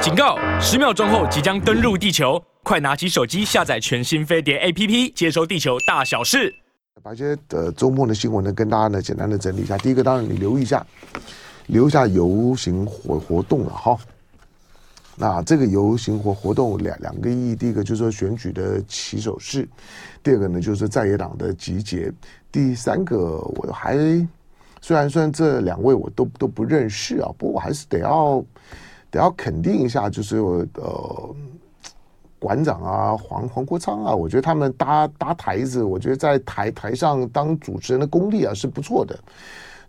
警告！十秒钟后即将登陆地球，快拿起手机下载全新飞碟 APP，接收地球大小事。把一些呃周末的新闻呢，跟大家呢简单的整理一下。第一个，当然你留意一下，留下游行活活动了哈。那这个游行活活动两两个意义，第一个就是说选举的起手式，第二个呢就是在野党的集结，第三个我还虽然虽然这两位我都都不认识啊，不过我还是得要。得要肯定一下，就是我呃，馆长啊，黄黄国昌啊，我觉得他们搭搭台子，我觉得在台台上当主持人的功力啊是不错的。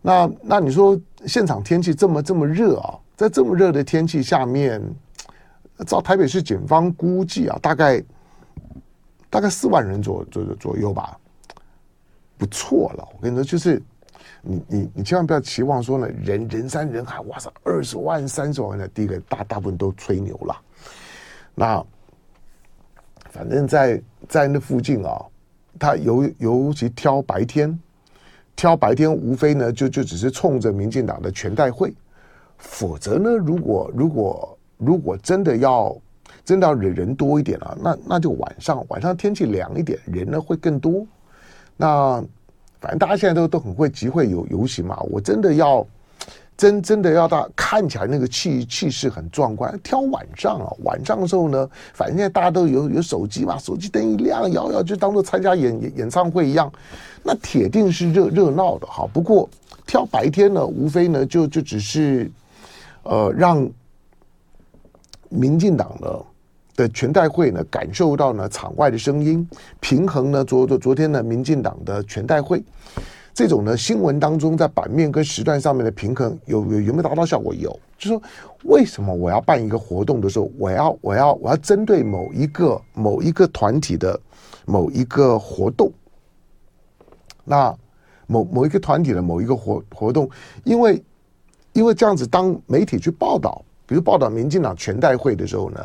那那你说现场天气这么这么热啊，在这么热的天气下面，照台北市警方估计啊，大概大概四万人左左左右吧，不错了。我跟你说，就是。你你你千万不要期望说呢，人人山人海，哇塞，二十万、三十万的，第一个大大部分都吹牛了。那反正在在那附近啊，他尤尤其挑白天，挑白天无非呢就就只是冲着民进党的全代会，否则呢，如果如果如果真的要真的要人人多一点啊，那那就晚上晚上天气凉一点，人呢会更多。那。反正大家现在都都很会集会游游行嘛，我真的要真真的要大看起来那个气气势很壮观，挑晚上啊，晚上的时候呢，反正现在大家都有有手机嘛，手机灯一亮，摇摇就当做参加演演演唱会一样，那铁定是热热闹的哈。不过挑白天呢，无非呢就就只是呃让民进党呢。的全代会呢，感受到呢场外的声音，平衡呢昨昨昨天呢民进党的全代会，这种呢新闻当中在版面跟时段上面的平衡有有有没有达到效果？有，就说为什么我要办一个活动的时候，我要我要我要针对某一个某一个团体的某一个活动，那某某一个团体的某一个活活动，因为因为这样子当媒体去报道，比如报道民进党全代会的时候呢。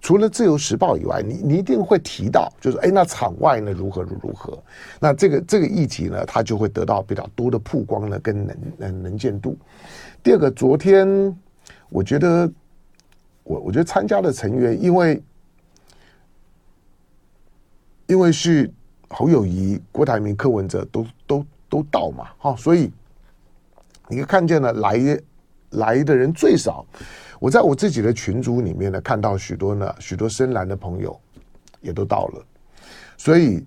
除了《自由时报》以外，你你一定会提到，就是哎，那场外呢如何如何？那这个这个议题呢，它就会得到比较多的曝光呢，跟能能能见度。第二个，昨天我觉得，我我觉得参加的成员，因为因为是侯友谊、郭台铭、柯文哲都都都到嘛，哈，所以你看见了来来的人最少。我在我自己的群组里面呢，看到许多呢，许多深蓝的朋友也都到了，所以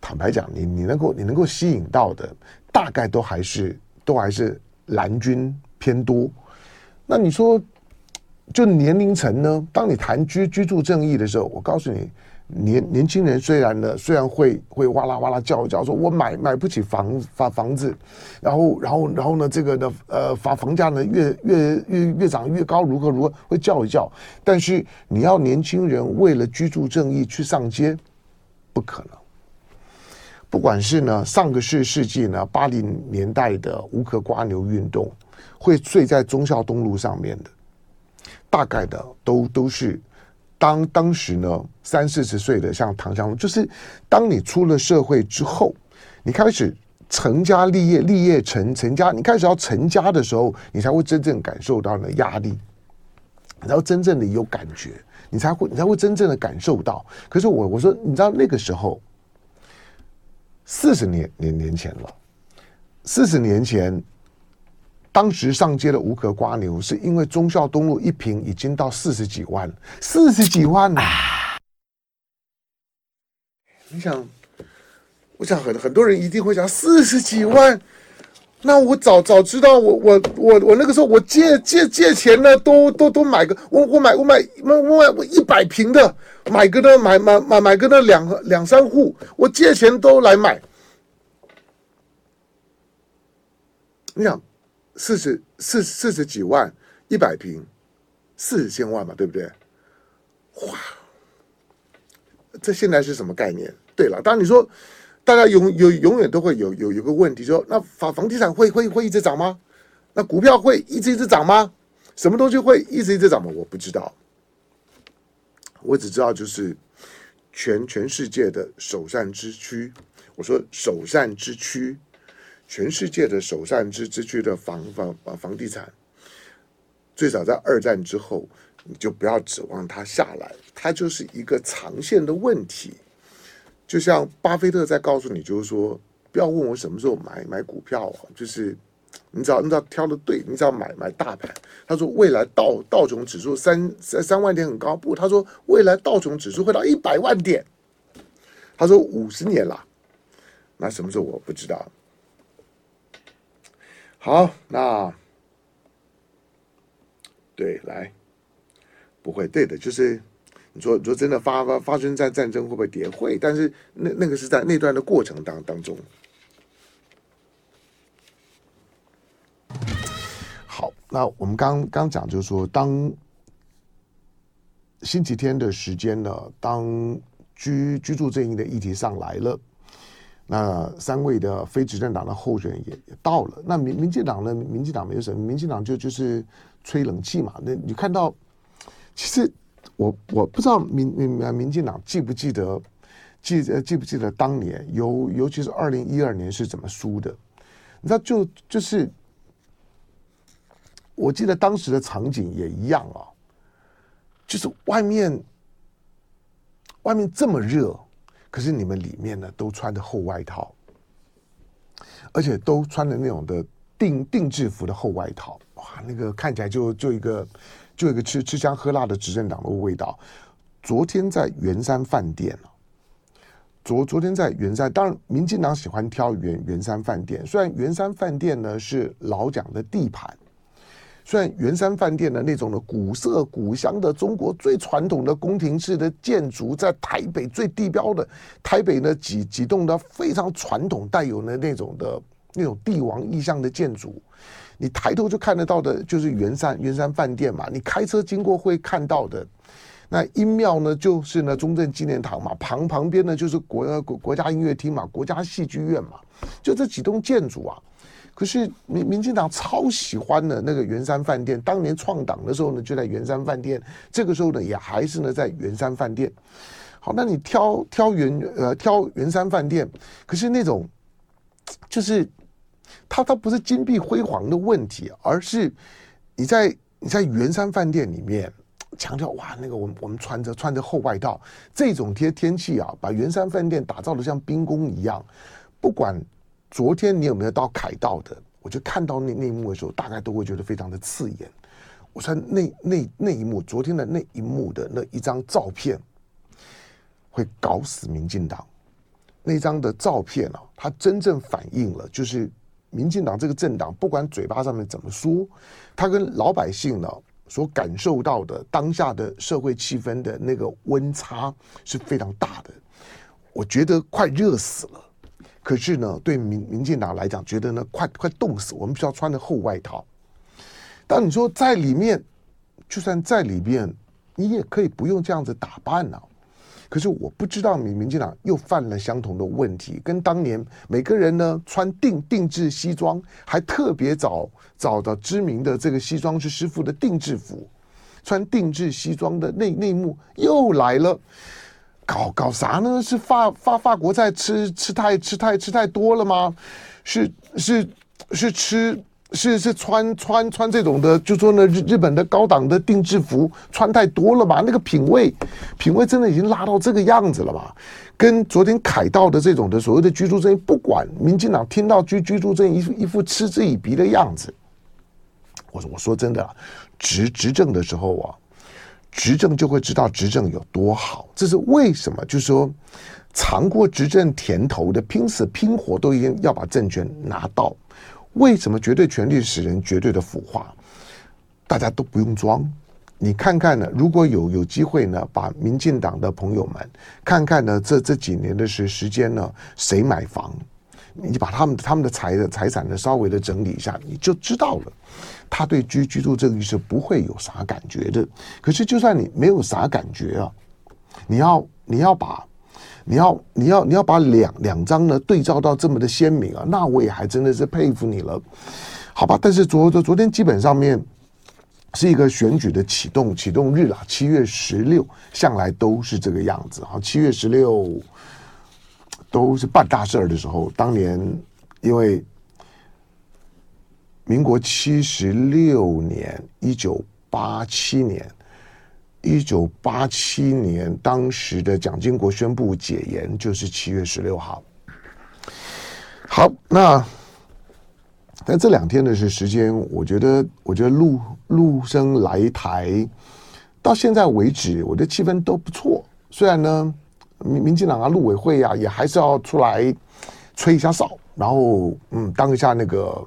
坦白讲，你你能够你能够吸引到的，大概都还是都还是蓝军偏多。那你说，就年龄层呢？当你谈居居住正义的时候，我告诉你。年年轻人虽然呢，虽然会会哇啦哇啦叫一叫，说我买买不起房房房子，然后然后然后呢，这个呢呃房房价呢越越越越涨越高，如何如何会叫一叫，但是你要年轻人为了居住正义去上街，不可能。不管是呢上个世世纪呢八零年代的无壳瓜牛运动，会睡在忠孝东路上面的，大概的都都是。当当时呢，三四十岁的像唐湘龙，就是当你出了社会之后，你开始成家立业、立业成成家，你开始要成家的时候，你才会真正感受到的压力，然后真正的有感觉，你才会你才会真正的感受到。可是我我说，你知道那个时候，四十年年年前了，四十年前。当时上街的无壳刮牛，是因为忠孝东路一平已经到四十几万，四十几万呐！你想，我想很很多人一定会想，四十几万，那我早早知道我，我我我那个时候我借借借钱呢，都都都买个，我我买我买我买我一百平的，买个那买买买买个那两两三户，我借钱都来买，你想。四十四四十几万，一百平，四十千万嘛，对不对？哇，这现在是什么概念？对了，当然你说，大家永有永远都会有有有个问题，说那房房地产会会会一直涨吗？那股票会一直一直涨吗？什么东西会一直一直涨吗？我不知道，我只知道就是全全世界的首善之区，我说首善之区。全世界的首善之之区的房房房房地产，最早在二战之后你就不要指望它下来，它就是一个长线的问题。就像巴菲特在告诉你，就是说，不要问我什么时候买买股票啊，就是你只要你只要挑的对，你只要买买大盘。他说未来道道琼指数三三三万点很高，不，他说未来道琼指数会到一百万点。他说五十年了，那什么时候我不知道。好，那对，来，不会对的，就是。你说，你说真的发发发生在战争会不会跌？会，但是那那个是在那段的过程当当中。好，那我们刚刚讲就是说，当星期天的时间呢，当居居住正义的议题上来了，那三位的非执政党的候选人也也到了。那民民进党呢？民进党没有什么，民进党就就是吹冷气嘛。那你看到，其实。我我不知道民民民进党记不记得记呃记不记得当年尤尤其是二零一二年是怎么输的？你知道就就是，我记得当时的场景也一样啊，就是外面外面这么热，可是你们里面呢都穿着厚外套，而且都穿着那种的定定制服的厚外套，哇，那个看起来就就一个。就一个吃吃香喝辣的执政党的味道。昨天在圆山饭店，昨昨天在圆山，当然民进党喜欢挑圆圆山饭店。虽然圆山饭店呢是老蒋的地盘，虽然圆山饭店的那种的古色古香的中国最传统的宫廷式的建筑，在台北最地标的台北呢几几栋的非常传统带有的那种的那种帝王意象的建筑。你抬头就看得到的，就是圆山圆山饭店嘛。你开车经过会看到的，那音庙呢，就是呢中正纪念堂嘛。旁旁边呢就是国国国家音乐厅嘛，国家戏剧院嘛。就这几栋建筑啊。可是民民进党超喜欢的那个圆山饭店，当年创党的时候呢，就在圆山饭店。这个时候呢，也还是呢在圆山饭店。好，那你挑挑圆呃挑圆山饭店，可是那种就是。它它不是金碧辉煌的问题，而是你在你在圆山饭店里面强调哇，那个我们我们穿着穿着厚外套，这种天天气啊，把圆山饭店打造的像冰宫一样。不管昨天你有没有到凯道的，我就看到那那一幕的时候，大概都会觉得非常的刺眼。我说那那那一幕，昨天的那一幕的那一张照片，会搞死民进党。那张的照片啊，它真正反映了就是。民进党这个政党，不管嘴巴上面怎么说，他跟老百姓呢所感受到的当下的社会气氛的那个温差是非常大的。我觉得快热死了，可是呢，对民民进党来讲，觉得呢快快冻死，我们需要穿的厚外套。但你说在里面，就算在里面，你也可以不用这样子打扮呢、可是我不知道民民进党又犯了相同的问题，跟当年每个人呢穿定定制西装，还特别找找到知名的这个西装师师傅的定制服，穿定制西装的内内幕又来了，搞搞啥呢？是法法法国菜吃吃太吃太吃太多了吗？是是是吃。是是穿穿穿这种的，就说呢日日本的高档的定制服穿太多了吧？那个品味，品味真的已经拉到这个样子了吧？跟昨天凯道的这种的所谓的居住证，不管民进党听到居居住证一副一副嗤之以鼻的样子，我说我说真的，执执政的时候啊，执政就会知道执政有多好。这是为什么？就是说尝过执政甜头的，拼死拼活都一定要把政权拿到。为什么绝对权力使人绝对的腐化？大家都不用装，你看看呢？如果有有机会呢，把民进党的朋友们看看呢，这这几年的时时间呢，谁买房？你把他们他们的财的财产呢稍微的整理一下，你就知道了。他对居居住这个是不会有啥感觉的。可是就算你没有啥感觉啊，你要你要把。你要你要你要把两两张呢对照到这么的鲜明啊，那我也还真的是佩服你了，好吧？但是昨昨昨天基本上面是一个选举的启动启动日了，七月十六向来都是这个样子啊，七月十六都是办大事儿的时候。当年因为民国七十六年，一九八七年一九八七年，当时的蒋经国宣布解严，就是七月十六号。好，那在这两天的是时间，我觉得，我觉得陆陆生来台到现在为止，我的气氛都不错。虽然呢，民民进党啊，陆委会啊，也还是要出来吹一下哨，然后嗯，当一下那个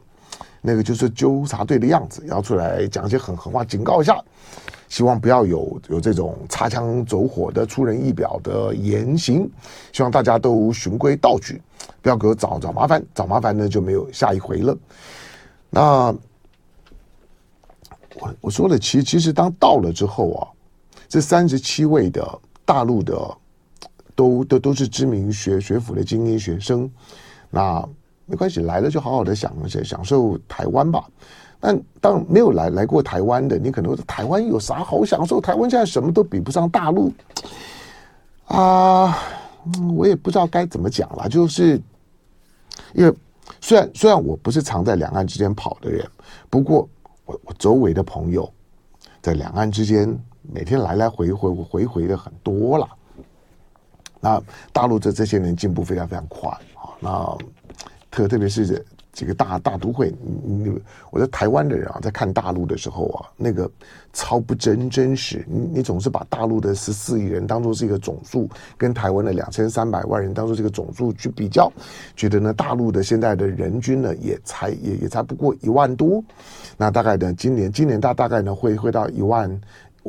那个就是纠察队的样子，要出来讲一些狠狠话，警告一下。希望不要有有这种擦枪走火的出人意表的言行，希望大家都循规蹈矩，不要给我找找麻烦，找麻烦呢就没有下一回了。那我我说了，其实其实当到了之后啊，这三十七位的大陆的都都都是知名学学府的精英学生，那没关系，来了就好好的享享享受台湾吧。但当没有来来过台湾的，你可能会说台湾有啥好享受？台湾现在什么都比不上大陆啊！我也不知道该怎么讲了。就是因为虽然虽然我不是常在两岸之间跑的人，不过我我周围的朋友在两岸之间每天来来回回回回的很多了。那大陆这这些年进步非常非常快啊！那特特别是。几个大大都会，你你我在台湾的人啊，在看大陆的时候啊，那个超不真真实。你你总是把大陆的十四亿人当做是一个总数，跟台湾的两千三百万人当做这个总数去比较，觉得呢，大陆的现在的人均呢，也才也也才不过一万多。那大概呢，今年今年大大概呢，会会到一万。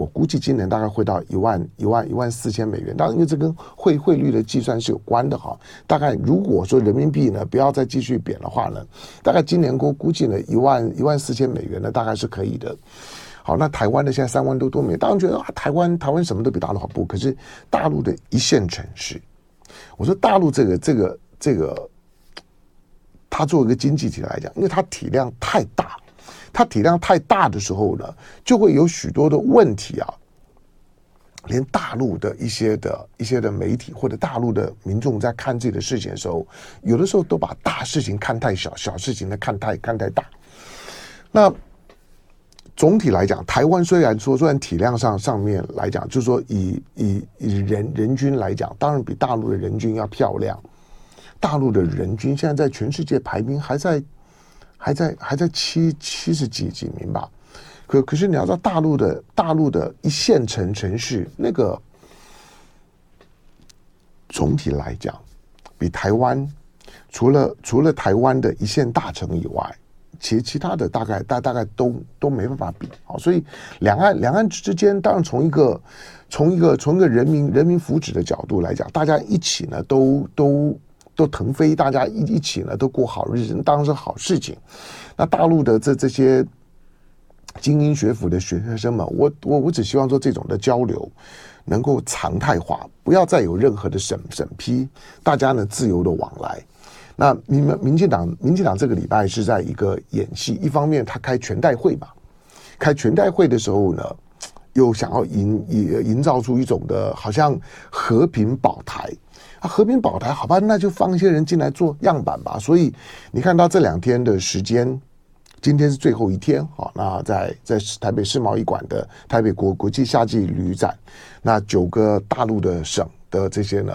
我估计今年大概会到一万一万一万四千美元，当然因为这跟汇汇率的计算是有关的哈。大概如果说人民币呢不要再继续贬的话呢，大概今年估估计呢一万一万四千美元呢大概是可以的。好，那台湾的现在三万多多美元，当然觉得啊台湾台湾什么都比大陆好不？可是大陆的一线城市，我说大陆这个这个这个，它作为一个经济体来讲，因为它体量太大。它体量太大的时候呢，就会有许多的问题啊。连大陆的一些的一些的媒体或者大陆的民众在看自己的事情的时候，有的时候都把大事情看太小，小事情呢看太看太大。那总体来讲，台湾虽然说虽然体量上上面来讲，就是说以以以人人均来讲，当然比大陆的人均要漂亮。大陆的人均现在在全世界排名还在。还在还在七七十几几名吧，可可是你要知道大陆的大陆的一线城城市，那个总体来讲，比台湾除了除了台湾的一线大城以外，其其他的大概大大概都都没办法比啊。所以两岸两岸之间，当然从一个从一个从一个人民人民福祉的角度来讲，大家一起呢都都。都腾飞，大家一一起呢，都过好日子，当然是好事情。那大陆的这这些精英学府的学生们，我我我只希望说，这种的交流能够常态化，不要再有任何的审审批，大家呢自由的往来。那你们民进党，民进党这个礼拜是在一个演戏，一方面他开全代会嘛，开全代会的时候呢，又想要营营营造出一种的好像和平保台。啊，和平保台，好吧，那就放一些人进来做样板吧。所以你看到这两天的时间，今天是最后一天，好，那在在台北世贸一馆的台北国国际夏季旅展，那九个大陆的省的这些呢，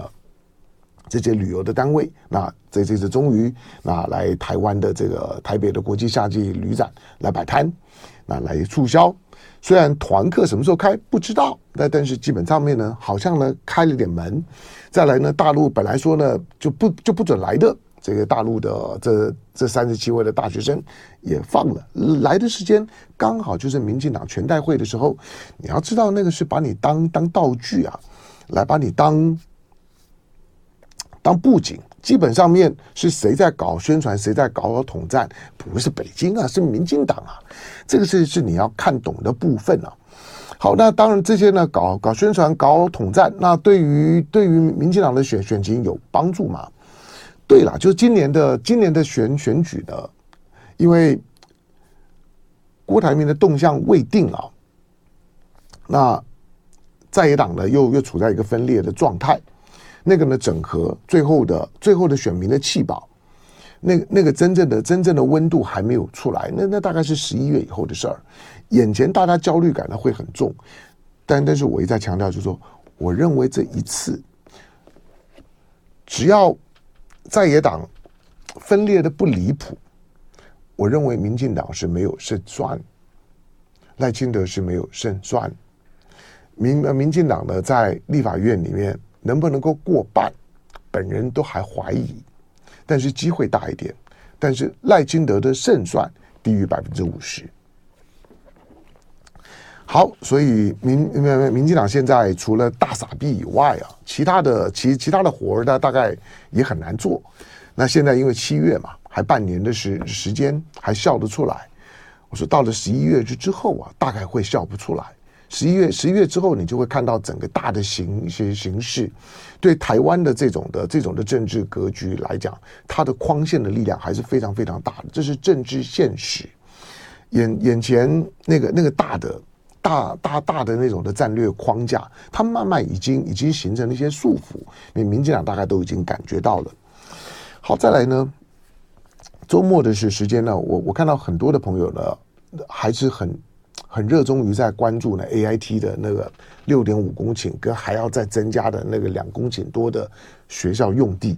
这些旅游的单位，那这这次终于那来台湾的这个台北的国际夏季旅展来摆摊，那来促销。虽然团课什么时候开不知道，但但是基本上面呢，好像呢开了点门。再来呢，大陆本来说呢就不就不准来的，这个大陆的这这三十七位的大学生也放了，来的时间刚好就是民进党全代会的时候。你要知道，那个是把你当当道具啊，来把你当当布景。基本上面是谁在搞宣传，谁在搞统战？不是北京啊，是民进党啊。这个是是你要看懂的部分啊。好，那当然这些呢，搞搞宣传、搞统战，那对于对于民进党的选选情有帮助吗？对了，就是今年的今年的选选举呢，因为郭台铭的动向未定啊，那在野党呢又又处在一个分裂的状态。那个呢，整合最后的最后的选民的弃保，那那个真正的真正的温度还没有出来，那那大概是十一月以后的事儿。眼前大家焦虑感呢会很重，但但是我一再强调，就是说，我认为这一次，只要在野党分裂的不离谱，我认为民进党是没有胜算，赖清德是没有胜算，民民进党呢在立法院里面能不能够过半，本人都还怀疑，但是机会大一点，但是赖清德的胜算低于百分之五十。好，所以民民民进党现在除了大傻逼以外啊，其他的其其他的活儿呢，大概也很难做。那现在因为七月嘛，还半年的时时间，还笑得出来。我说到了十一月之之后啊，大概会笑不出来。十一月十一月之后，你就会看到整个大的形形形势，对台湾的这种的这种的政治格局来讲，它的框线的力量还是非常非常大的。这是政治现实。眼眼前那个那个大的。大大大的那种的战略框架，它慢慢已经已经形成了一些束缚，你民进党大概都已经感觉到了。好，再来呢，周末的是时间呢，我我看到很多的朋友呢，还是很很热衷于在关注呢 AIT 的那个六点五公顷跟还要再增加的那个两公顷多的学校用地。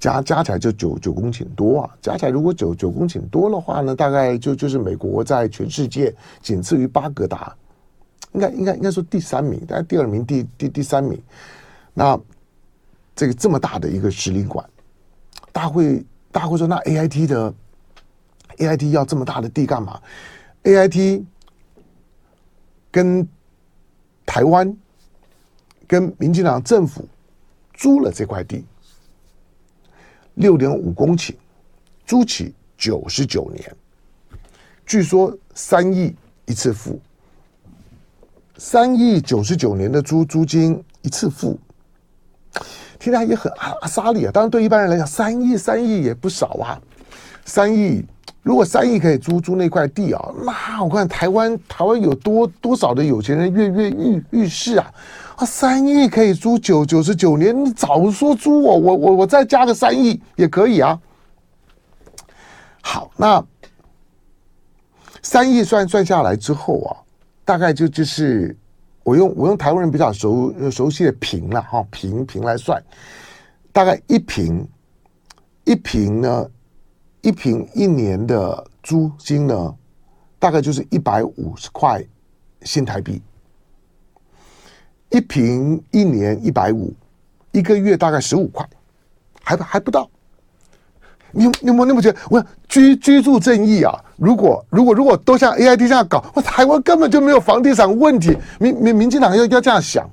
加加起来就九九公顷多啊！加起来如果九九公顷多的话呢，大概就就是美国在全世界仅次于巴格达，应该应该应该说第三名，但是第二名第第第三名。那这个这么大的一个使领馆，大会大会说，那 AIT 的 AIT 要这么大的地干嘛？AIT 跟台湾跟民进党政府租了这块地。六点五公顷，租期九十九年，据说三亿一次付，三亿九十九年的租租金一次付，听起来也很阿阿莎力啊。当然，对一般人来讲，三亿三亿也不少啊。三亿，如果三亿可以租租那块地啊，那我看台湾台湾有多多少的有钱人跃跃欲欲试啊。啊三亿可以租九九十九年，你早说租我，我我我再加个三亿也可以啊。好，那三亿算算下来之后啊，大概就就是我用我用台湾人比较熟熟悉的坪了哈，坪坪来算，大概一坪一坪呢，一平一年的租金呢，大概就是一百五十块新台币。一平一年一百五，一个月大概十五块，还还不到。你你有没有那么觉得？我居居住正义啊！如果如果如果都像 AIT 这样搞，我台湾根本就没有房地产问题。民民民进党要要这样想，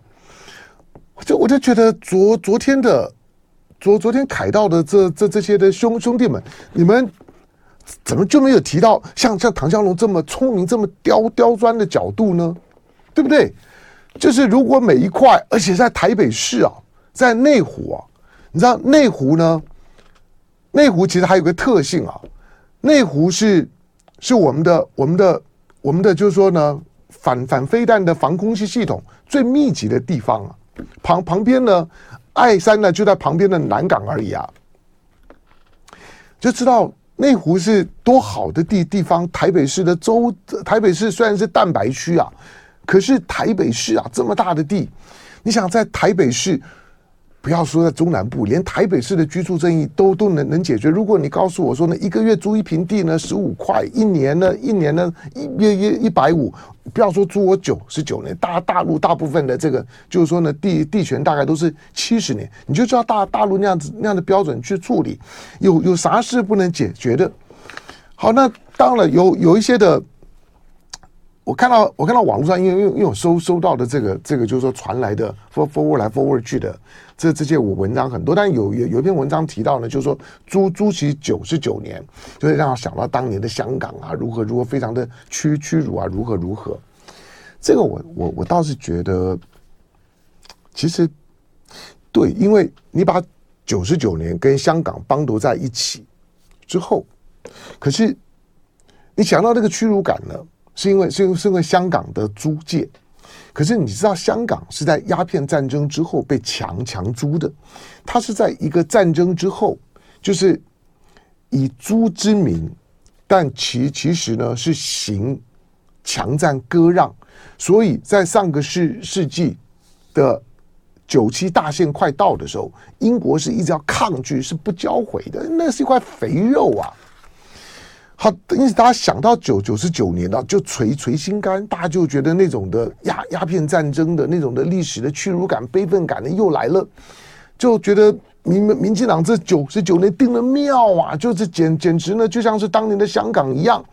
我就我就觉得昨昨天的昨昨天凯道的这这这些的兄兄弟们，你们怎么就没有提到像像唐湘龙这么聪明、这么刁刁钻的角度呢？对不对？就是如果每一块，而且在台北市啊，在内湖啊，你知道内湖呢？内湖其实还有个特性啊，内湖是是我们的我们的我们的，就是说呢，反反飞弹的防空系系统最密集的地方啊。旁旁边呢，爱山呢就在旁边的南港而已啊，就知道内湖是多好的地地方。台北市的周，台北市虽然是蛋白区啊。可是台北市啊，这么大的地，你想在台北市，不要说在中南部，连台北市的居住正义都都能能解决。如果你告诉我说呢，一个月租一平地呢十五块，一年呢一年呢一一一一百五，不要说租我九十九年，大大陆大部分的这个就是说呢地地权大概都是七十年，你就知道大大陆那样子那样的标准去处理，有有啥事不能解决的？好，那当然有有一些的。我看到，我看到网络上，因为因为因为我收收到的这个这个就是说传来的 for forward 来 forward 去的这这些我文章很多，但有有有一篇文章提到呢，就是说租租期九十九年，就会让我想到当年的香港啊，如何如何非常的屈屈辱啊，如何如何。这个我我我倒是觉得，其实对，因为你把九十九年跟香港绑斗在一起之后，可是你想到那个屈辱感呢？是因为是因为是因为香港的租界，可是你知道香港是在鸦片战争之后被强强租的，它是在一个战争之后，就是以租之名，但其其实呢是行强占割让，所以在上个世世纪的九七大限快到的时候，英国是一直要抗拒，是不交回的，那是一块肥肉啊。好，因此大家想到九九十九年了，就捶捶心肝，大家就觉得那种的鸦鸦片战争的那种的历史的屈辱感、悲愤感呢又来了，就觉得。民民进党这九十九年定了庙啊，就是简简直呢，就像是当年的香港一样，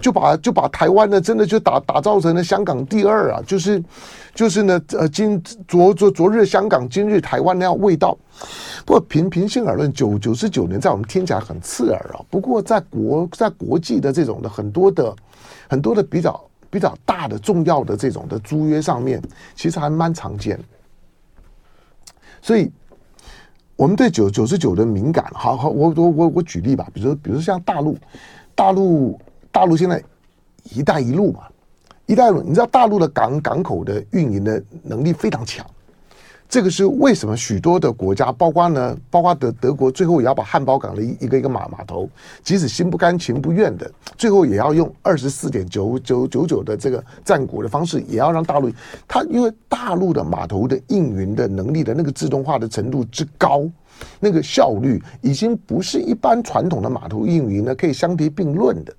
就把就把台湾呢，真的就打打造成了香港第二啊，就是就是呢，呃，今昨昨昨日香港，今日台湾那样味道。不过平平心而论，九九十九年在我们听起来很刺耳啊。不过在国在国际的这种的很多的很多的比较比较大的重要的这种的租约上面，其实还蛮常见。所以。我们对九九十九的敏感，好好，我我我我举例吧，比如，比如像大陆，大陆大陆现在“一带一路”嘛，“一带一路”，你知道大陆的港港口的运营的能力非常强。这个是为什么？许多的国家，包括呢，包括德德国，最后也要把汉堡港的一个一个码码头，即使心不甘情不愿的，最后也要用二十四点九九九九的这个战果的方式，也要让大陆，它因为大陆的码头的运营的能力的那个自动化的程度之高，那个效率已经不是一般传统的码头运营呢可以相提并论的。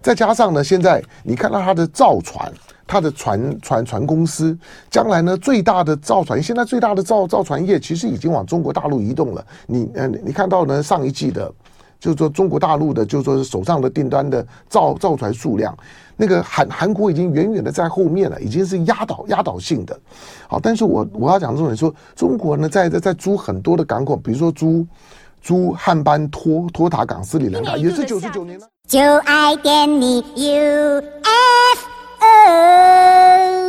再加上呢，现在你看到它的造船。它的船船船公司将来呢，最大的造船，现在最大的造造船业其实已经往中国大陆移动了。你呃，你看到呢，上一季的，就是说中国大陆的，就是说手上的订单的造造船数量，那个韩韩国已经远远的在后面了，已经是压倒压倒性的。好，但是我我要讲重点说，中国呢在在在租很多的港口，比如说租租汉班托托塔港斯里兰卡，也是九十九年了。就爱点你 UFO Oh.